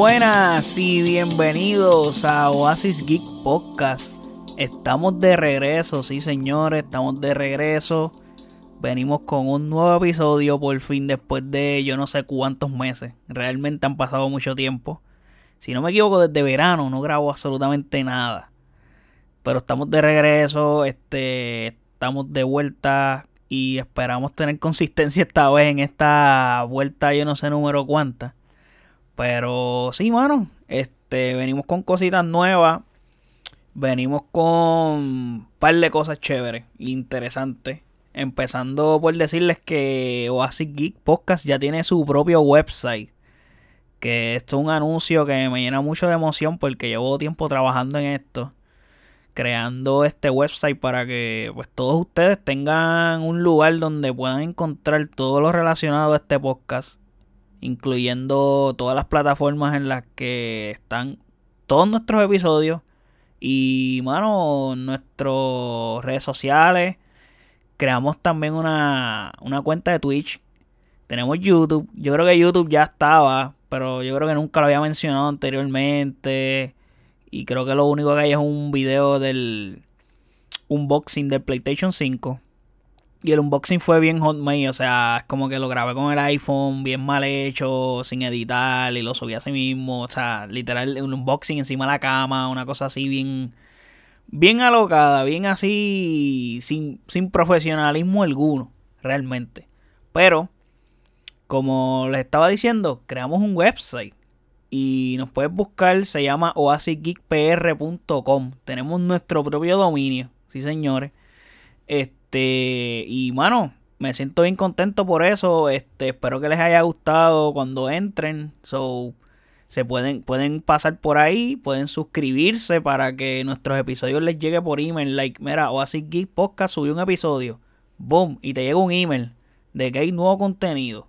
buenas y bienvenidos a Oasis Geek Podcast. Estamos de regreso, sí señores, estamos de regreso. Venimos con un nuevo episodio por fin después de yo no sé cuántos meses. Realmente han pasado mucho tiempo. Si no me equivoco, desde verano no grabo absolutamente nada. Pero estamos de regreso, este, estamos de vuelta y esperamos tener consistencia esta vez en esta vuelta, yo no sé número cuánta. Pero sí, mano, este, venimos con cositas nuevas. Venimos con un par de cosas chéveres, interesantes. Empezando por decirles que Oasis Geek Podcast ya tiene su propio website. Que esto es un anuncio que me llena mucho de emoción porque llevo tiempo trabajando en esto. Creando este website para que pues todos ustedes tengan un lugar donde puedan encontrar todo lo relacionado a este podcast. Incluyendo todas las plataformas en las que están todos nuestros episodios. Y, mano, nuestras redes sociales creamos también una, una cuenta de Twitch. Tenemos YouTube. Yo creo que YouTube ya estaba, pero yo creo que nunca lo había mencionado anteriormente. Y creo que lo único que hay es un video del unboxing del PlayStation 5. Y el unboxing fue bien hotmade, o sea, es como que lo grabé con el iPhone, bien mal hecho, sin editar, y lo subí a sí mismo. O sea, literal, un unboxing encima de la cama, una cosa así bien bien alocada, bien así, sin, sin profesionalismo alguno, realmente. Pero, como les estaba diciendo, creamos un website y nos puedes buscar, se llama oasisgeekpr.com. Tenemos nuestro propio dominio, sí señores. Este, y mano, me siento bien contento por eso. Este, espero que les haya gustado cuando entren. So, se pueden, pueden pasar por ahí, pueden suscribirse para que nuestros episodios les llegue por email. Like, mira, Oasis Geek Podcast subió un episodio. Boom, y te llega un email de que hay nuevo contenido.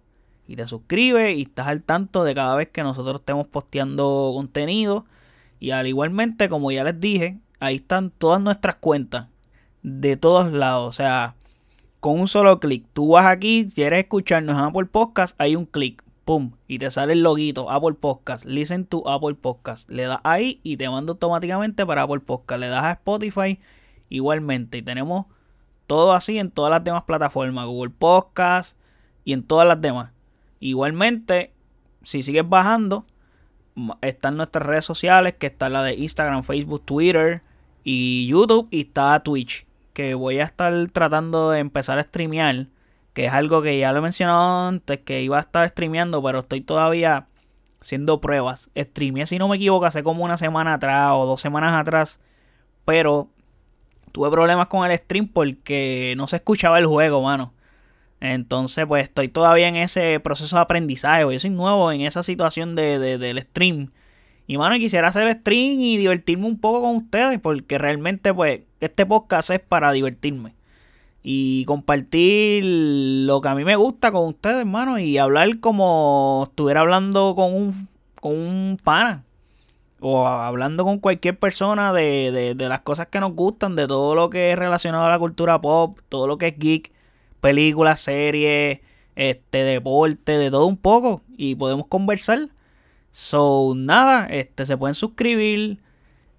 Y te suscribes y estás al tanto de cada vez que nosotros estemos posteando contenido. Y al igualmente, como ya les dije, ahí están todas nuestras cuentas. De todos lados. O sea, con un solo clic. Tú vas aquí, quieres escucharnos en Apple Podcast, hay un clic pum, y te sale el loguito Apple Podcast, listen to Apple Podcast. Le das ahí y te manda automáticamente para Apple Podcast. Le das a Spotify igualmente. Y tenemos todo así en todas las demás plataformas, Google Podcast y en todas las demás. Igualmente, si sigues bajando, están nuestras redes sociales, que está la de Instagram, Facebook, Twitter y YouTube y está Twitch, que voy a estar tratando de empezar a streamear que es algo que ya lo he mencionado antes, que iba a estar streameando, pero estoy todavía haciendo pruebas. Streameé, si no me equivoco, hace como una semana atrás o dos semanas atrás, pero tuve problemas con el stream porque no se escuchaba el juego, mano. Entonces, pues estoy todavía en ese proceso de aprendizaje. Yo soy nuevo en esa situación de, del stream. Y, mano, quisiera hacer stream y divertirme un poco con ustedes porque realmente, pues, este podcast es para divertirme y compartir lo que a mí me gusta con ustedes, hermano, y hablar como estuviera hablando con un, con un pana. O hablando con cualquier persona de, de, de, las cosas que nos gustan, de todo lo que es relacionado a la cultura pop, todo lo que es geek, películas, series, este, deporte, de todo un poco. Y podemos conversar. So, nada, este, se pueden suscribir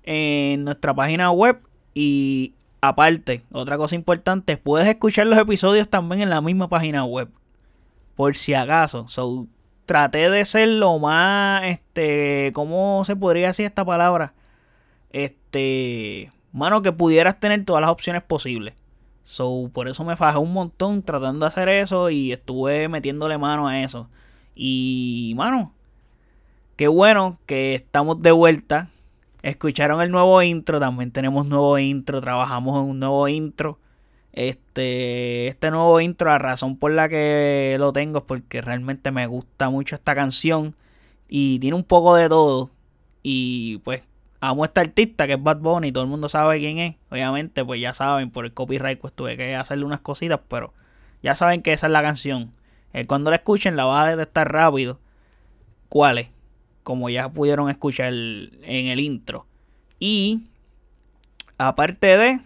en nuestra página web y Aparte, otra cosa importante, puedes escuchar los episodios también en la misma página web. Por si acaso. So, traté de ser lo más, este, ¿cómo se podría decir esta palabra? Este, mano, que pudieras tener todas las opciones posibles. So, por eso me fajé un montón tratando de hacer eso y estuve metiéndole mano a eso. Y, mano, qué bueno que estamos de vuelta Escucharon el nuevo intro, también tenemos nuevo intro, trabajamos en un nuevo intro. Este, este nuevo intro, la razón por la que lo tengo es porque realmente me gusta mucho esta canción y tiene un poco de todo. Y pues amo a esta artista que es Bad Bunny, todo el mundo sabe quién es. Obviamente, pues ya saben, por el copyright pues tuve que hacerle unas cositas, pero ya saben que esa es la canción. Eh, cuando la escuchen la va a detectar rápido. ¿Cuál es? Como ya pudieron escuchar en el intro. Y aparte de,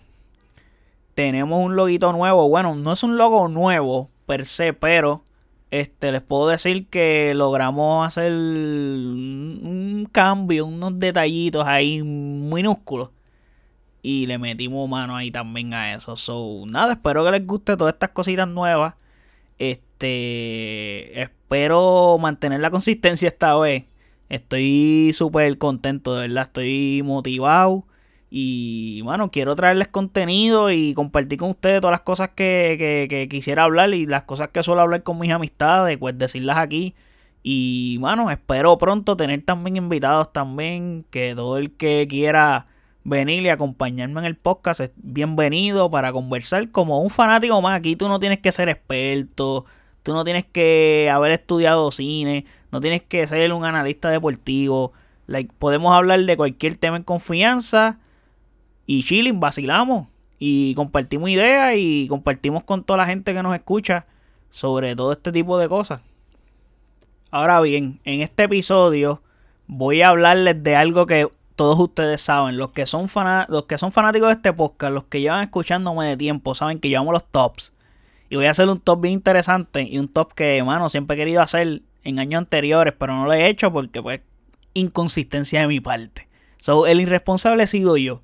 tenemos un loguito nuevo. Bueno, no es un logo nuevo per se, pero este, les puedo decir que logramos hacer un cambio, unos detallitos ahí minúsculos. Y le metimos mano ahí también a eso. So, nada, espero que les guste todas estas cositas nuevas. Este, espero mantener la consistencia esta vez. Estoy súper contento, de verdad. Estoy motivado. Y bueno, quiero traerles contenido y compartir con ustedes todas las cosas que, quisiera hablar y las cosas que suelo hablar con mis amistades, pues decirlas aquí. Y bueno, espero pronto tener también invitados también, que todo el que quiera venir y acompañarme en el podcast es bienvenido para conversar como un fanático más. Aquí tú no tienes que ser experto, tú no tienes que haber estudiado cine, no tienes que ser un analista deportivo. Podemos hablar de cualquier tema en confianza y chilling, vacilamos y compartimos ideas y compartimos con toda la gente que nos escucha sobre todo este tipo de cosas. Ahora bien, en este episodio voy a hablarles de algo que todos ustedes saben, los que son los que son fanáticos de este podcast, los que llevan escuchándome de tiempo, saben que llevamos los tops. Y voy a hacer un top bien interesante y un top que, mano, siempre he querido hacer en años anteriores, pero no lo he hecho porque, pues, inconsistencia de mi parte. So, el irresponsable he sido yo.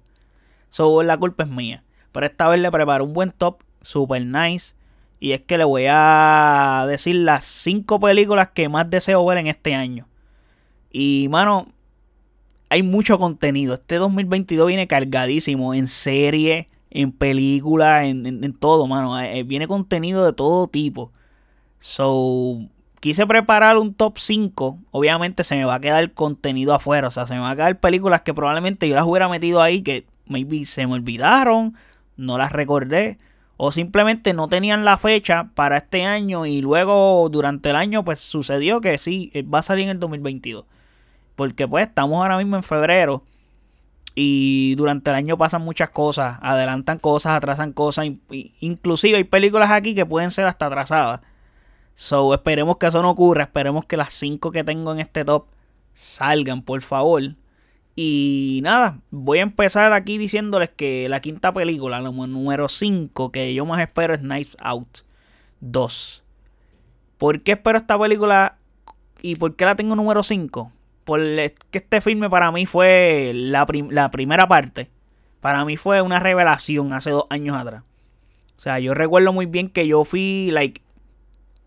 So, la culpa es mía. Pero esta vez le preparo un buen top, super nice. Y es que le voy a decir las 5 películas que más deseo ver en este año. Y, mano, hay mucho contenido. Este 2022 viene cargadísimo en serie, en película, en, todo, mano. Eh, eh, viene contenido de todo tipo. So, quise preparar un top 5. Obviamente se me va a quedar contenido afuera. O sea, se me va a quedar películas que probablemente yo las hubiera metido ahí que maybe se me olvidaron, no las recordé o simplemente no tenían la fecha para este año y luego durante el año pues sucedió que sí, eh, va a salir en el 2022. Porque pues estamos ahora mismo en febrero y durante el año pasan muchas cosas, adelantan cosas, atrasan cosas, inclusive hay películas aquí que pueden ser hasta atrasadas. So, esperemos que eso no ocurra, esperemos que las 5 que tengo en este top salgan, por favor. Y nada, voy a empezar aquí diciéndoles que la quinta película, la número 5, que yo más espero es Knives Out 2. ¿Por qué espero esta película y por qué la tengo número 5? Porque este filme para mí fue la, la primera parte. Para mí fue una revelación hace dos años atrás. O sea, yo recuerdo muy bien que yo fui, like,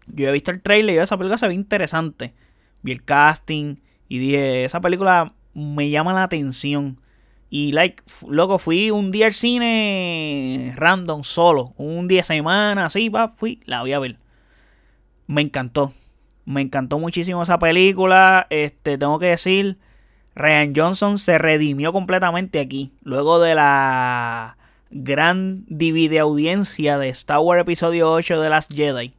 yo he visto el trailer y esa película se ve interesante. Vi el casting y dije, esa película me llama la atención. Y, like, loco, fui un día al cine random, solo. Un día de semana, así, va, fui, la voy a ver. Me encantó. Me encantó muchísimo esa película. Este, tengo que decir, Ryan Johnson se redimió completamente aquí. Luego de la gran divide audiencia de Star Wars Episodio 8 de Last Jedi.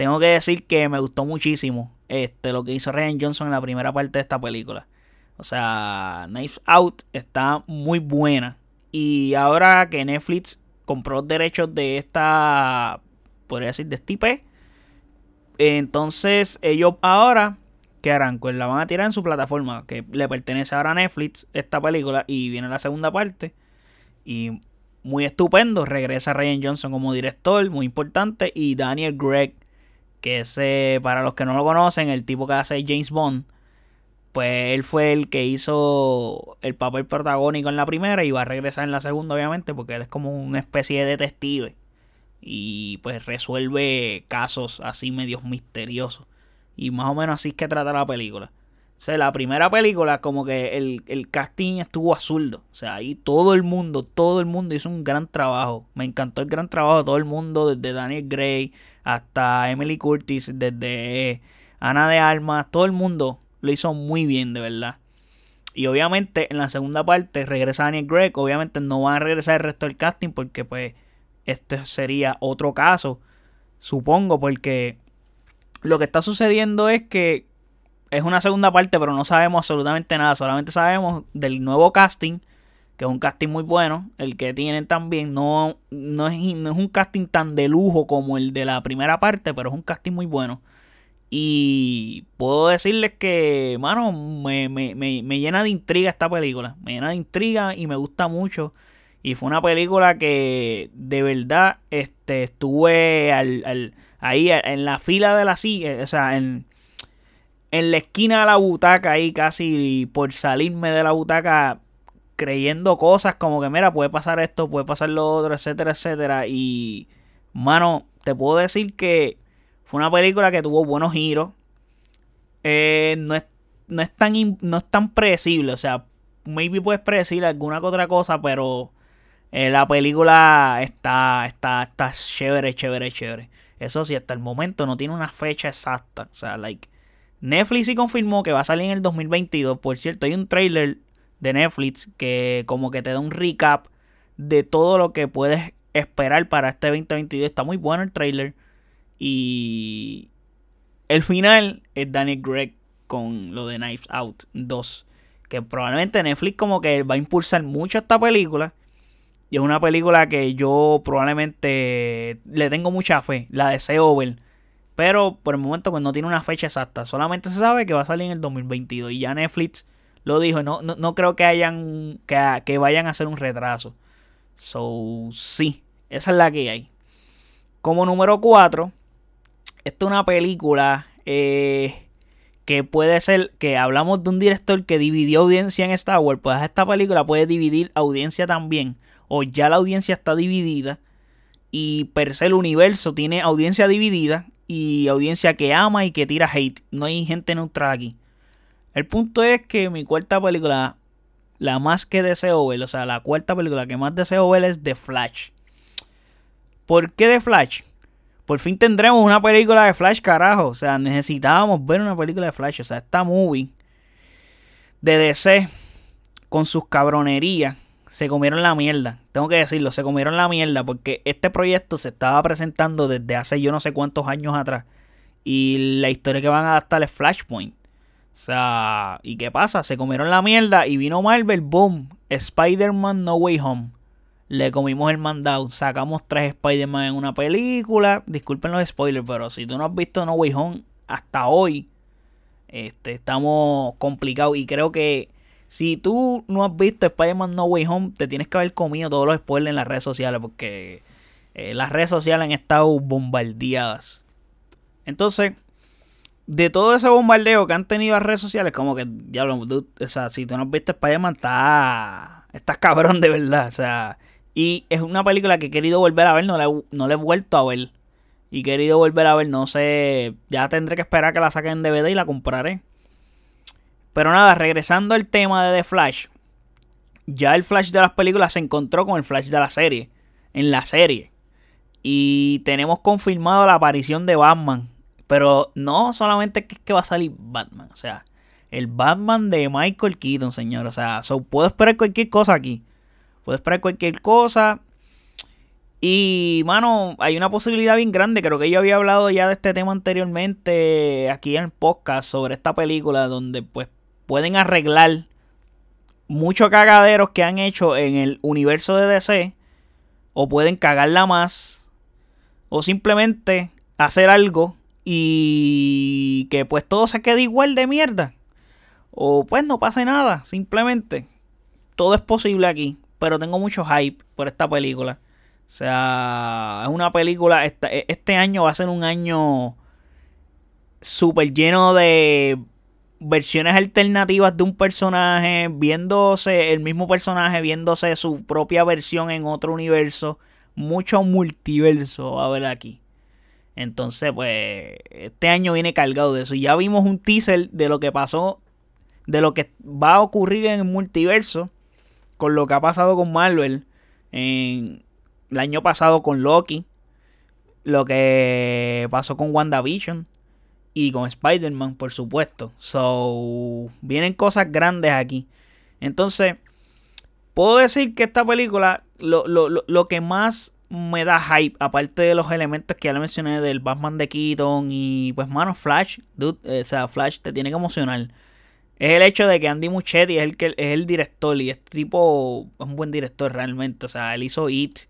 Tengo que decir que me gustó muchísimo este, lo que hizo Ryan Johnson en la primera parte de esta película. O sea, Knives Out está muy buena. Y ahora que Netflix compró los derechos de esta, podría decir, de este IP, entonces ellos ahora, ¿qué harán? Pues la van a tirar en su plataforma, que le pertenece ahora a Netflix, esta película, y viene la segunda parte. Y muy estupendo, regresa Ryan Johnson como director, muy importante, y Daniel Gregg, que es, para los que no lo conocen, el tipo que hace James Bond pues él fue el que hizo el papel protagónico en la primera y va a regresar en la segunda, obviamente, porque él es como una especie de detective y pues resuelve casos así medios misteriosos. Y más o menos así es que trata la película. O sea, la primera película como que el, el casting estuvo azuldo. O sea, ahí todo el mundo, todo el mundo hizo un gran trabajo. Me encantó el gran trabajo de todo el mundo, desde Daniel Gray hasta Emily Curtis, desde Ana de Armas, todo el mundo lo hizo muy bien, de verdad. Y obviamente en la segunda parte regresa Daniel Gregg. Obviamente no va a regresar el resto del casting porque pues este sería otro caso. Supongo porque lo que está sucediendo es que es una segunda parte pero no sabemos absolutamente nada. Solamente sabemos del nuevo casting. Que es un casting muy bueno. El que tienen también. No, no, es, no es un casting tan de lujo como el de la primera parte. Pero es un casting muy bueno. Y puedo decirles que, mano, me, me, me, llena de intriga esta película. Me llena de intriga y me gusta mucho. Y fue una película que de verdad este, estuve al, ahí en la fila de la silla, o sea, en, en la esquina de la butaca, ahí casi por salirme de la butaca, creyendo cosas como que, mira, puede pasar esto, puede pasar lo otro, etcétera, etcétera. Y, mano, te puedo decir que fue una película que tuvo buenos giros. Eh, no, es, no, es tan, no es tan predecible, o sea, maybe puedes predecir alguna que otra cosa, pero eh, la película está, está, está chévere, chévere, chévere. Eso sí, hasta el momento no tiene una fecha exacta. O sea, like. Netflix sí confirmó que va a salir en el 2022. Por cierto, hay un trailer de Netflix que como que te da un recap de todo lo que puedes esperar para este 2022. Está muy bueno el trailer. Y el final es Daniel Gregg con lo de Knives Out 2. Que probablemente Netflix como que va a impulsar mucho esta película. Y es una película que yo probablemente le tengo mucha fe. La deseo ver. Pero por el momento pues no tiene una fecha exacta. Solamente se sabe que va a salir en el 2022. Y ya Netflix lo dijo. No, no, creo que hayan. Que, que, vayan a hacer un retraso. So, sí. Esa es la que hay. Como número 4. Esta es una película. Eh, que puede ser que hablamos de un director que dividió audiencia en Star Wars, pues esta película puede dividir audiencia también, o ya la audiencia está dividida, y per se el universo tiene audiencia dividida y audiencia que ama y que tira hate. No hay gente neutral aquí. El punto es que mi cuarta película, la más que deseo ver, o sea, la cuarta película que más deseo ver es The Flash. ¿Por qué The Flash? Por fin tendremos una película de Flash, carajo. O sea, necesitábamos ver una película de Flash. O sea, esta movie de DC con sus cabronerías se comieron la mierda. Tengo que decirlo, se comieron la mierda porque este proyecto se estaba presentando desde hace yo no sé cuántos años atrás. Y la historia que van a adaptar es Flashpoint. O sea, ¿y qué pasa? Se comieron la mierda y vino Marvel, boom, Spider-Man No Way Home le comimos el mandado. Sacamos tres Spider-Man en una película. Disculpen los spoilers, pero si tú no has visto No Way Home hasta hoy, este, estamos complicados. Y creo que si tú no has visto Spider-Man No Way Home, te tienes que haber comido todos los spoilers en las redes sociales. Porque eh, las redes sociales han estado bombardeadas. Entonces, de todo ese bombardeo que han tenido las redes sociales, como que, ya hablamos, o sea, si tú no has visto Spider-Man, estás, estás cabrón de verdad. O sea, y es una película que he querido volver a ver, no la, no he vuelto a ver. Y he querido volver a ver, no sé, ya tendré que esperar que la saquen en DVD y la compraré. Pero nada, regresando al tema de The Flash. Ya el Flash de las películas se encontró con el Flash de la serie. En la serie. Y tenemos confirmado la aparición de Batman. Pero no solamente que, que va a salir Batman. O sea, el Batman de Michael Keaton, señor. O sea, puedo esperar cualquier cosa aquí. Puedes esperar cualquier cosa. Y, mano, hay una posibilidad bien grande. Creo que yo había hablado ya de este tema anteriormente aquí en el podcast sobre esta película donde pues pueden arreglar muchos cagaderos que han hecho en el universo de DC. O pueden cagarla más. O simplemente hacer algo y que pues todo se quede igual de mierda. O pues no pase nada, simplemente. Todo es posible aquí pero tengo mucho hype por esta película. O sea, es una película, este, este año va a ser un año súper lleno de versiones alternativas de un personaje, viéndose el mismo personaje, viéndose su propia versión en otro universo, mucho multiverso a ver aquí. Entonces, pues, este año viene cargado de eso. Ya vimos un teaser de lo que pasó, de lo que va a ocurrir en el multiverso con lo que ha pasado con Marvel en el año pasado con Loki, lo que pasó con WandaVision y con Spider-Man, por supuesto. So, vienen cosas grandes aquí. Entonces, puedo decir que esta película, lo, lo, lo, que más me da hype, aparte de los elementos que ya le mencioné del Batman de Keaton y pues, mano, Flash, dude, o sea, Flash te tiene que emocionar es el hecho de que Andy Muchetti es el, que, es el director y este tipo es un buen director realmente. O sea, él hizo It.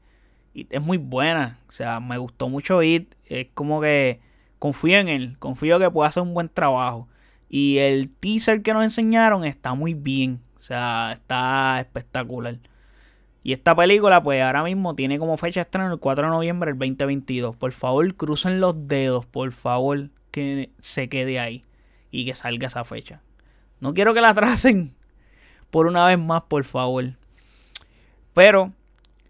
It es muy buena. O sea, me gustó mucho It. Es como que confío en él. Confío que puede hacer un buen trabajo. Y el teaser que nos enseñaron está muy bien. O sea, está espectacular. Y esta película, pues ahora mismo tiene como fecha de estreno el 4 de noviembre del 2022. Por favor, crucen los dedos, por favor, que se quede ahí y que salga esa fecha. No quiero que la tracen por una vez más, por favor. Pero,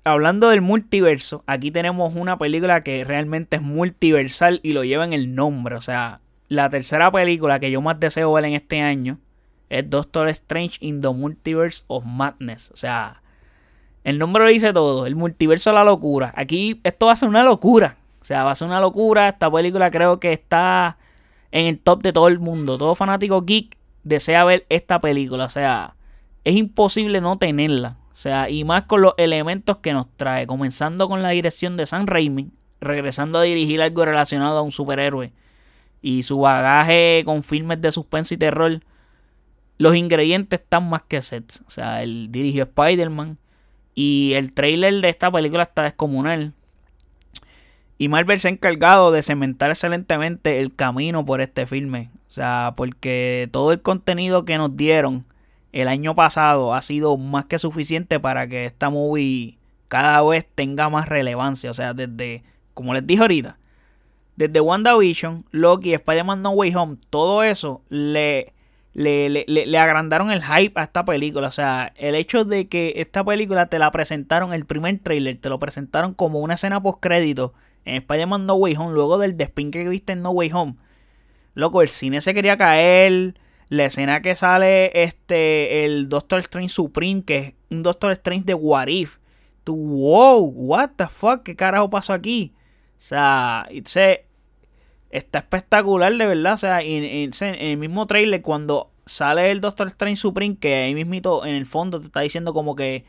hablando del multiverso, aquí tenemos una película que realmente es multiversal y lo lleva en el nombre. O sea, la tercera película que yo más deseo ver en este año es Doctor Strange in the Multiverse of Madness. O sea, el nombre lo dice todo. El multiverso de la locura. Aquí esto va a ser una locura. O sea, va a ser una locura. Esta película creo que está en el top de todo el mundo. Todo fanático geek desea ver esta película. O sea, es imposible no tenerla. Sea, y más con los elementos que nos trae. Comenzando con la dirección de Sam Raimi. Regresando a dirigir algo relacionado a un superhéroe. Y su bagaje con filmes de suspense y terror. Los ingredientes están más que sets. O sea, él dirigió Spider-Man. Y el trailer de esta película está descomunal. Y Marvel se ha encargado de cementar excelentemente el camino por este filme. O sea, porque todo el contenido que nos dieron el año pasado ha sido más que suficiente para que esta movie cada vez tenga más relevancia. O sea, desde, como les dije ahorita, desde WandaVision, Loki, Spider-Man No Way Home, todo eso le le, le, le, agrandaron el hype a esta película. O sea, el hecho de que esta película te la presentaron, el primer trailer, te lo presentaron como una escena post crédito en Spider-Man No Way Home, luego del despin que viste en No Way Home. Loco, el cine se quería caer. La escena que sale este el Doctor Strange Supreme, que es un Doctor Strange de What If. Tú, wow, what the fuck, ¿qué carajo pasó aquí? O sea, se está espectacular, de verdad. O sea, en, el mismo trailer, cuando sale el Doctor Strange Supreme, que ahí mismito en el fondo te está diciendo como que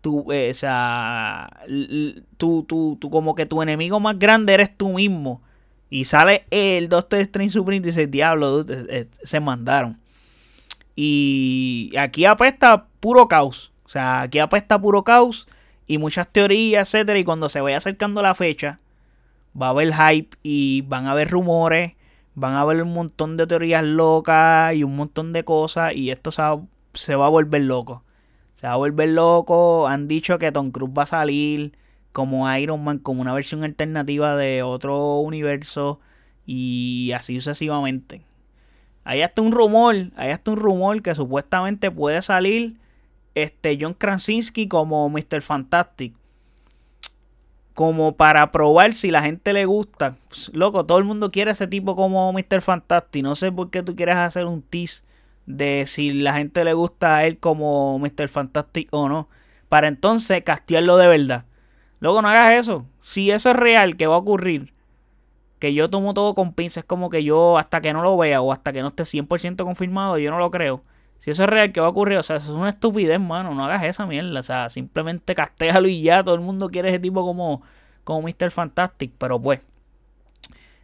tú, eh, o sea, tú, tú, tú, como que tu enemigo más grande eres tú mismo. Y sale el Doctor Strange Supreme y dice, diablo, se mandaron. Y aquí apesta puro caos. O sea, aquí apesta puro caos y muchas teorías, etcétera. Y cuando se vaya acercando la fecha, va a haber hype y van a haber rumores, van a haber un montón de teorías locas y un montón de cosas y esto se va, a volver loco. Se va a volver loco. Han dicho que Tom Cruise va a salir como Iron Man, como una versión alternativa de otro universo y así sucesivamente. Hay hasta un rumor, hay hasta un rumor que supuestamente puede salir este John Krasinski como Mr. Fantastic como para probar si la gente le gusta. Loco, todo el mundo quiere ese tipo como Mr. Fantastic. No sé por qué tú quieres hacer un tease de si la gente le gusta a él como Mr. Fantastic o no. Para entonces castearlo de verdad. Luego no hagas eso. Si eso es real, que va a ocurrir, que yo tomo todo con pinzas, como que yo hasta que no lo vea o hasta que no esté 100% confirmado, yo no lo creo. Si eso es real, ¿qué va a ocurrir? O sea, eso es una estupidez, mano. No hagas esa mierda. O sea, simplemente castéalo y ya. Todo el mundo quiere ese tipo como, como Mr. Fantastic. Pero pues,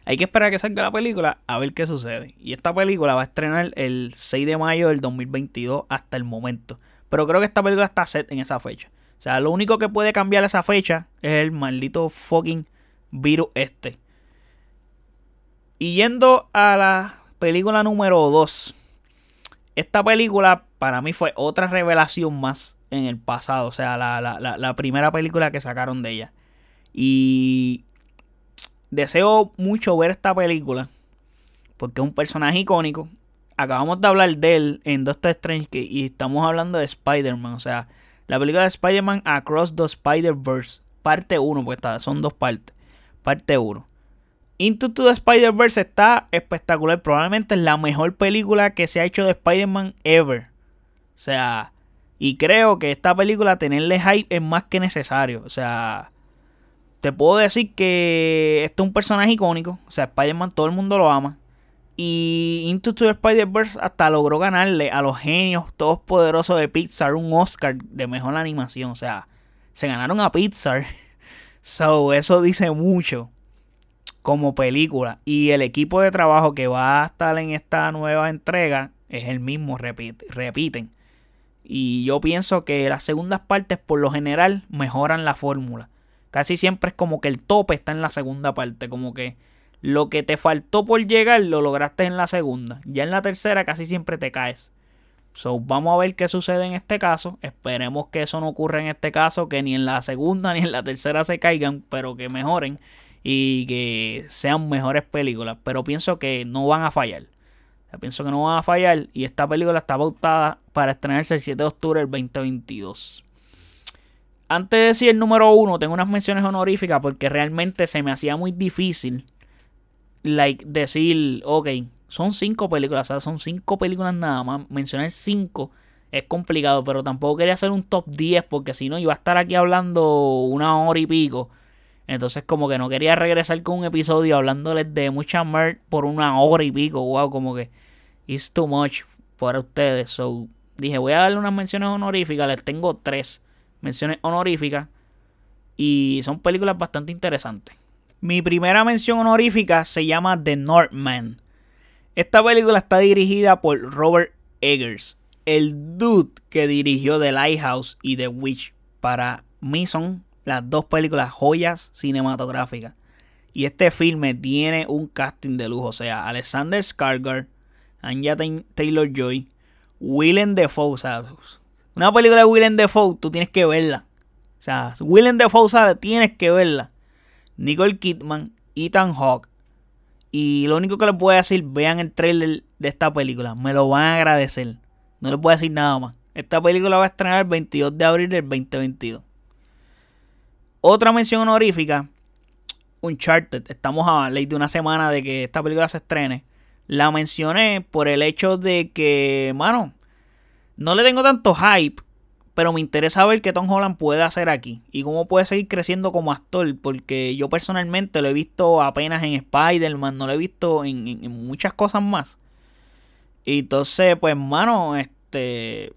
hay que esperar a que salga la película a ver qué sucede. Y esta película va a estrenar el 6 de mayo del 2022 hasta el momento. Pero creo que esta película está set en esa fecha. O sea, lo único que puede cambiar esa fecha es el maldito fucking virus este. Y yendo a la película número 2 esta película para mí fue otra revelación más en el pasado. O sea, la, primera película que sacaron de ella. Y deseo mucho ver esta película. Porque es un personaje icónico. Acabamos de hablar de él en Doctor Strange. y estamos hablando de Spider-Man. O sea, la película de Spider-Man Across the Spider-Verse. Parte 1. Pues son dos partes. Parte 1. Into the Spider-Verse está espectacular. Probablemente es la mejor película que se ha hecho de Spider-Man ever. O sea, y creo que esta película tenerle hype es más que necesario. O sea, te puedo decir que este es un personaje icónico. O sea, Spider-Man todo el mundo lo ama. Y Into the Spider-Verse hasta logró ganarle a los genios todos poderosos de Pixar un Oscar de mejor animación. O sea, se ganaron a Pixar. So, eso dice mucho como película. Y el equipo de trabajo que va a estar en esta nueva entrega es el mismo, repiten. Y yo pienso que las segundas partes por lo general mejoran la fórmula. Casi siempre es como que el tope está en la segunda parte, como que lo que te faltó por llegar lo lograste en la segunda. Ya en la tercera casi siempre te caes. So, vamos a ver qué sucede en este caso. Esperemos que eso no ocurra en este caso, que ni en la segunda ni en la tercera se caigan, pero que mejoren y que sean mejores películas. Pero pienso que no van a fallar. pienso que no van a fallar y esta película está pautada para estrenarse el 7 de octubre del 2022. Antes de decir el número uno, tengo unas menciones honoríficas porque realmente se me hacía muy difícil like, decir, ok, son cinco películas, o sea, son cinco películas nada más. Mencionar cinco es complicado, pero tampoco quería hacer un top 10 porque si no iba a estar aquí hablando una hora y pico. Entonces como que no quería regresar con un episodio hablándoles de mucha merch por una hora y pico. Wow, como que it's too much para ustedes. So dije, voy a darle unas menciones honoríficas. Les tengo tres menciones honoríficas. Y son películas bastante interesantes. Mi primera mención honorífica se llama The Northman. Esta película está dirigida por Robert Eggers, el dude que dirigió The Lighthouse y The Witch. Para mí son las dos películas joyas cinematográficas. Y este filme tiene un casting de lujo. O sea, Alexander Skarsgård, Anya Taylor Joy, Willem Dafoe. O una película de Willem Dafoe, tú tienes que verla. O sea, Willem Dafoe sabe, tienes que verla. Nicole Kidman, Ethan Hawke. Y lo único que les puedo decir, vean el trailer de esta película. Me lo van a agradecer. No les puedo decir nada más. Esta película va a estrenar el 22 de abril del 2022. Otra mención honorífica. Uncharted. Estamos a ley de una semana de que esta película se estrene. La mencioné por el hecho de que, mano, no le tengo tanto hype pero me interesa ver qué Tom Holland puede hacer aquí y cómo puede seguir creciendo como actor, porque yo personalmente lo he visto apenas en Spider-Man, no lo he visto en, muchas cosas más. Y entonces, pues, mano, este,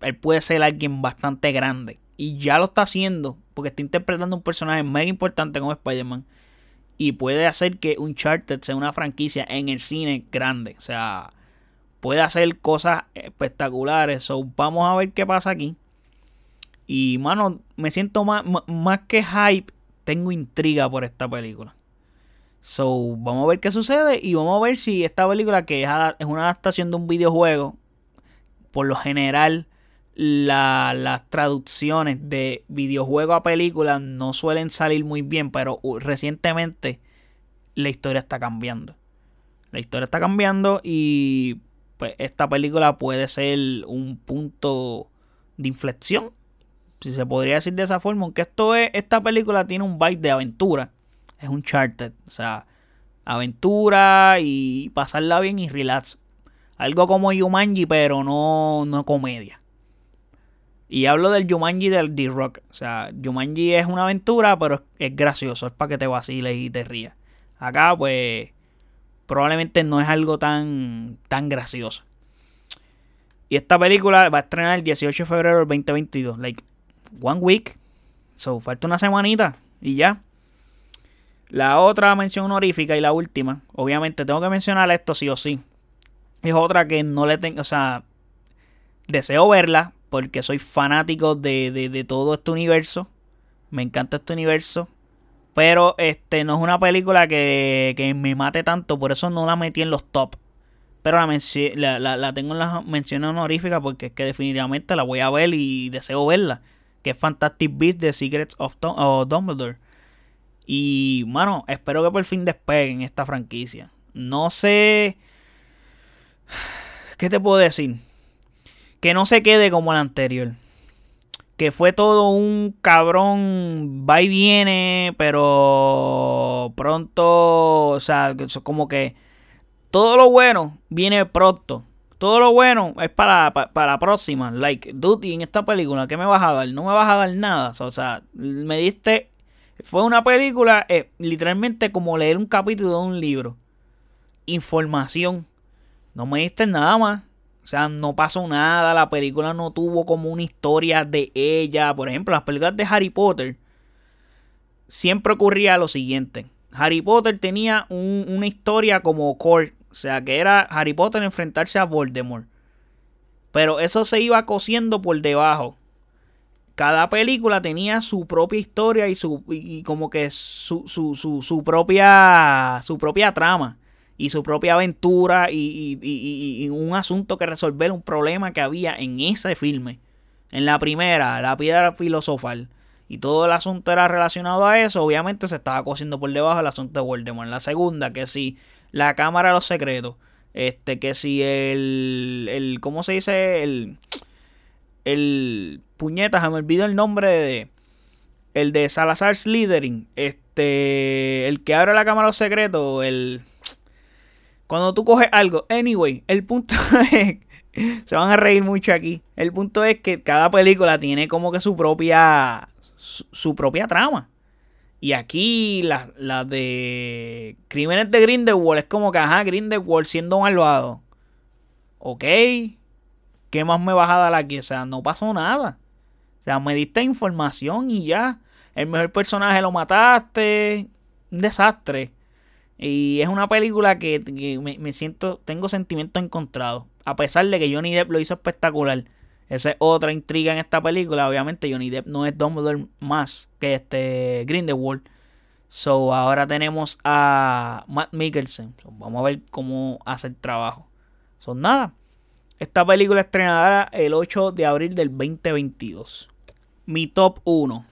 él puede ser alguien bastante grande y ya lo está haciendo porque está interpretando un personaje mega importante como Spider-Man y puede hacer que Uncharted sea una franquicia en el cine grande, o sea, puede hacer cosas espectaculares. So, vamos a ver qué pasa aquí. Y, mano, me siento más, más que hype, tengo intriga por esta película. So, vamos a ver qué sucede y vamos a ver si esta película, que es, una adaptación de un videojuego, por lo general, las traducciones de videojuego a película no suelen salir muy bien, pero recientemente la historia está cambiando. La historia está cambiando y pues, esta película puede ser un punto de inflexión si se podría decir de esa forma, aunque esto es, esta película tiene un vibe de aventura, es un charted, o sea, aventura y pasarla bien y relax. Algo como Yumanji, pero no, no comedia. Y hablo del Yumanji del D-Rock. O sea, Yumanji es una aventura, pero es, gracioso. Es para que te vaciles y te rías. Acá, pues, probablemente no es algo tan, tan gracioso. Y esta película va a estrenar el 18 de febrero del 2022. Like, one week. So, falta una semanita y ya. La otra mención honorífica y la última, obviamente tengo que mencionar esto sí o sí. Es otra que no le tengo, o sea, deseo verla porque soy fanático de, de, todo este universo. Me encanta este universo. Pero este no es una película que, que, me mate tanto, por eso no la metí en los top. Pero la, la, la tengo en las menciones honoríficas porque es que definitivamente la voy a ver y deseo verla que es Fantastic Beasts The Secrets of Dumbledore. Y, mano, espero que por fin despeguen esta franquicia. No sé. ¿Qué te puedo decir? Que no se quede como el anterior. Que fue todo un cabrón, va y viene, pero pronto, o sea, como que todo lo bueno viene pronto todo lo bueno es para, la próxima. Like, Duty en esta película, ¿qué me vas a dar? No me vas a dar nada. O sea, me diste. Fue una película, eh, literalmente como leer un capítulo de un libro. Información. No me diste nada más. O sea, no pasó nada. La película no tuvo como una historia de ella. Por ejemplo, las películas de Harry Potter. Siempre ocurría lo siguiente. Harry Potter tenía una historia como core o sea, que era Harry Potter enfrentarse a Voldemort. Pero eso se iba cosiendo por debajo. Cada película tenía su propia historia y su y como que su, su, su, su propia su propia trama. Y su propia aventura y, y, un asunto que resolver, un problema que había en ese filme. En la primera, la piedra filosofal. Y todo el asunto era relacionado a eso. Obviamente se estaba cosiendo por debajo el asunto de Voldemort. En la segunda, que si la cámara de los secretos. Este, que si el. el ¿Cómo se dice? El. El. Puñeta, se me olvidó el nombre de. El de Salazar Slytherin. Este. El que abre la cámara de los secretos. El. Cuando tú coges algo. Anyway, el punto es. Se van a reír mucho aquí. El punto es que cada película tiene como que su propia. Su, propia trama. Y aquí la, de Crímenes de Grindelwald es como que, ajá, Grindelwald siendo malvado. Ok. ¿Qué más me vas a dar aquí? O sea, no pasó nada. O sea, me diste información y ya. El mejor personaje lo mataste. Un desastre. Y es una película que, me, siento, tengo sentimientos encontrados. A pesar de que Johnny Depp lo hizo espectacular. Esa es otra intriga en esta película. Obviamente Johnny Depp no es Dumbledore más que este Grindelwald. So ahora tenemos a Matt Mikkelsen. vamos a ver cómo hace el trabajo. Son nada. Esta película estrenará el 8 de abril del 2022. Mi top 1.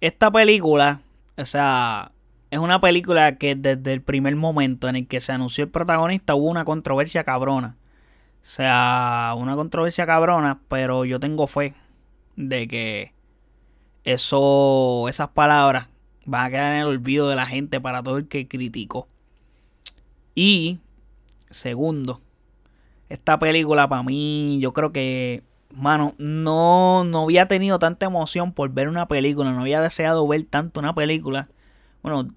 Esta película, o sea, es una película que desde el primer momento en el que se anunció el protagonista hubo una controversia cabrona. O sea, una controversia cabrona, pero yo tengo fe de que eso, esas palabras van a quedar en el olvido de la gente para todo el que criticó. Y, segundo, esta película para mí, yo creo que, mano, no, no había tenido tanta emoción por ver una película, no había deseado ver tanto una película bueno,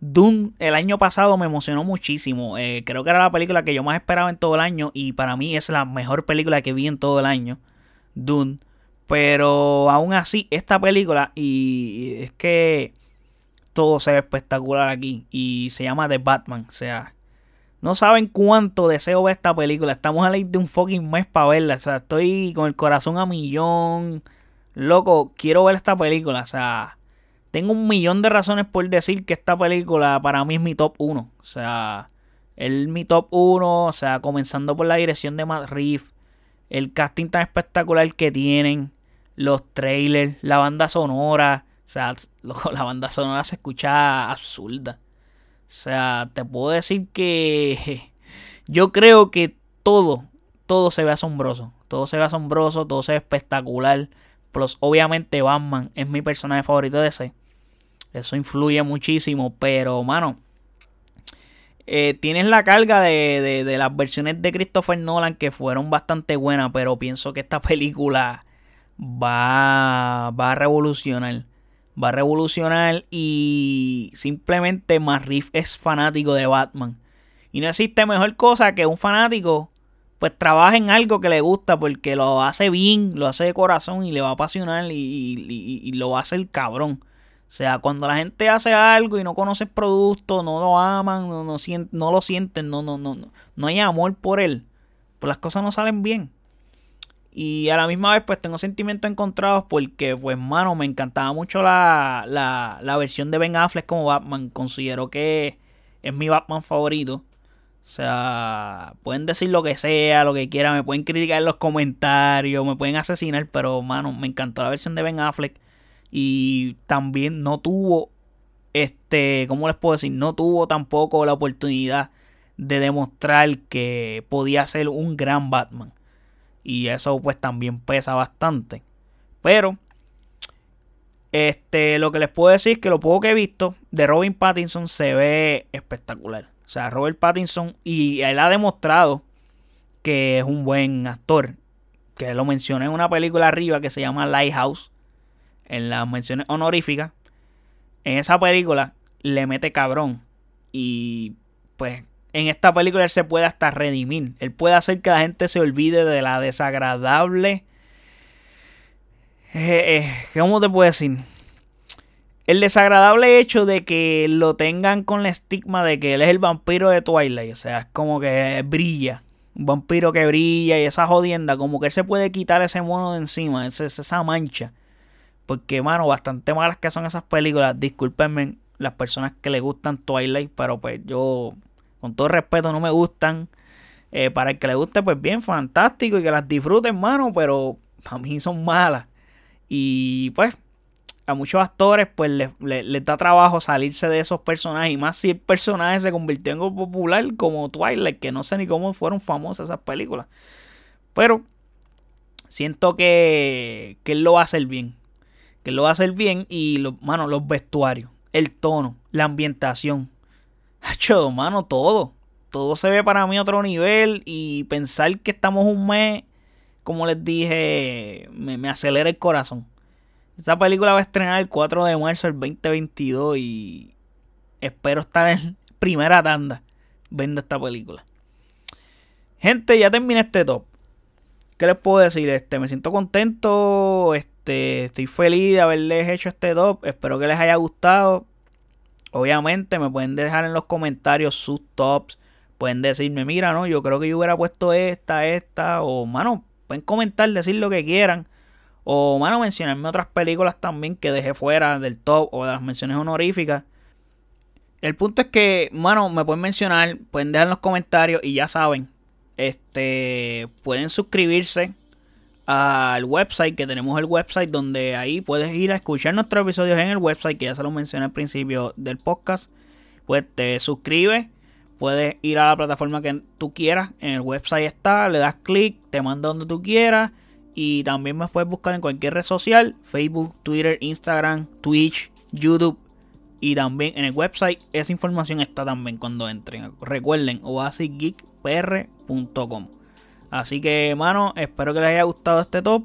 Dune el año pasado me emocionó muchísimo. Eh, creo que era la película que yo más esperaba en todo el año y para mí es la mejor película que vi en todo el año. Dune. Pero aún así, esta película, y es que todo se ve espectacular aquí. Y se llama The Batman. O sea, no saben cuánto deseo ver esta película. Estamos a la de un fucking mes para verla. O sea, estoy con el corazón a millón. Loco, quiero ver esta película. O sea, tengo un millón de razones por decir que esta película para mí es mi top 1. O sea, es mi top 1. O sea, comenzando por la dirección de Matt Reeves. El casting tan espectacular que tienen. Los trailers. La banda sonora. O sea, la banda sonora se escucha absurda. O sea, te puedo decir que yo creo que todo, todo se ve asombroso. Todo se ve asombroso, todo se ve espectacular. Plus, obviamente Batman es mi personaje favorito de ese. Eso influye muchísimo, pero, mano, eh, tienes la carga de, de, las versiones de Christopher Nolan que fueron bastante buenas, pero pienso que esta película va, va a revolucionar. Va a revolucionar y simplemente Marriff es fanático de Batman. Y no existe mejor cosa que un fanático pues trabaje en algo que le gusta porque lo hace bien, lo hace de corazón y le va a apasionar y, y, y lo va a hacer cabrón. O sea, cuando la gente hace algo y no conoce el producto, no lo aman, no, no, no lo sienten, no, no, no, no, no hay amor por él, pues las cosas no salen bien. Y a la misma vez, pues tengo sentimientos encontrados porque, pues, mano, me encantaba mucho la, la, la versión de Ben Affleck como Batman. Considero que es mi Batman favorito. O sea, pueden decir lo que sea, lo que quieran, me pueden criticar en los comentarios, me pueden asesinar, pero, mano, me encantó la versión de Ben Affleck y también no tuvo, este, ¿cómo les puedo decir? No tuvo tampoco la oportunidad de demostrar que podía ser un gran Batman. Y eso pues también pesa bastante. Pero, este, lo que les puedo decir es que lo poco que he visto de Robin Pattinson se ve espectacular. O sea, Robert Pattinson, y él ha demostrado que es un buen actor. Que lo mencioné en una película arriba que se llama Lighthouse en las menciones honoríficas, en esa película le mete cabrón. Y pues en esta película él se puede hasta redimir. Él puede hacer que la gente se olvide de la desagradable... Eh, eh, ¿Cómo te puedo decir? El desagradable hecho de que lo tengan con el estigma de que él es el vampiro de Twilight. O sea, es como que brilla. Un vampiro que brilla y esa jodienda. Como que él se puede quitar ese mono de encima. esa mancha. Porque, mano, bastante malas que son esas películas. Discúlpenme las personas que le gustan Twilight, pero pues yo, con todo respeto, no me gustan. Eh, para el que le guste, pues bien, fantástico y que las disfrute, hermano, pero para mí son malas. Y pues, a muchos actores, pues les, da trabajo salirse de esos personajes. Y más si el personaje se convirtió en algo popular como Twilight, que no sé ni cómo fueron famosas esas películas. Pero siento que, que él lo va a hacer bien. Que lo va a hacer bien. Y, lo, mano, los vestuarios, el tono, la ambientación. Hacho, mano, todo todo se ve para mí a otro nivel y pensar que estamos un mes, como les dije, me, acelera el corazón. Esta película va a estrenar el 4 de marzo del 2022 y espero estar en primera tanda viendo esta película. Gente, ya terminé este top. ¿Qué les puedo decir? Este, me siento contento. Estoy feliz de haberles hecho este top. Espero que les haya gustado. Obviamente me pueden dejar en los comentarios sus tops pueden decirme, mira, no, yo creo que yo hubiera puesto esta, esta, o mano, pueden comentar, decir lo que quieran. O, mano, mencionarme otras películas también que dejé fuera del top o de las menciones honoríficas. El punto es que, mano, me pueden mencionar, pueden dejar en los comentarios y ya saben, este, pueden suscribirse al website, que tenemos el website donde ahí puedes ir a escuchar nuestros episodios en el website, que ya se lo mencioné al principio del podcast. Pues te suscribes Puedes ir a la plataforma que tú quieras. En el website está, le das clic, te manda donde tú quieras. Y también me puedes buscar en cualquier red social: Facebook, Twitter, Instagram, Twitch, YouTube. Y también en el website esa información está también cuando entren. Recuerden, oasisgeekpr.com. Así que, hermano, espero que les haya gustado este top.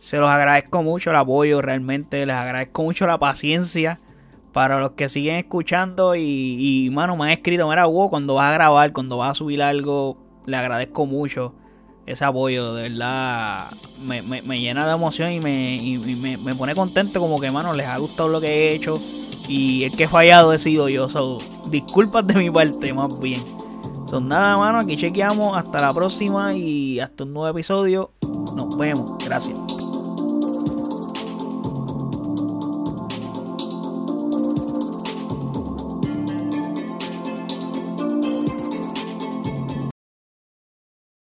Se los agradezco mucho el apoyo, realmente les agradezco mucho la paciencia para los que siguen escuchando y, y mano, me han escrito, mira, wow, cuando vas a grabar, cuando vas a subir algo, le agradezco mucho ese apoyo, de verdad, me, me, llena de emoción y, me, y, me, me, pone contento como que, mano, les ha gustado lo que he hecho y el que he fallado he sido yo, so, disculpas de mi parte, más bien. Son nada, mano, aquí chequeamos, hasta la próxima y hasta un nuevo episodio, nos vemos, gracias.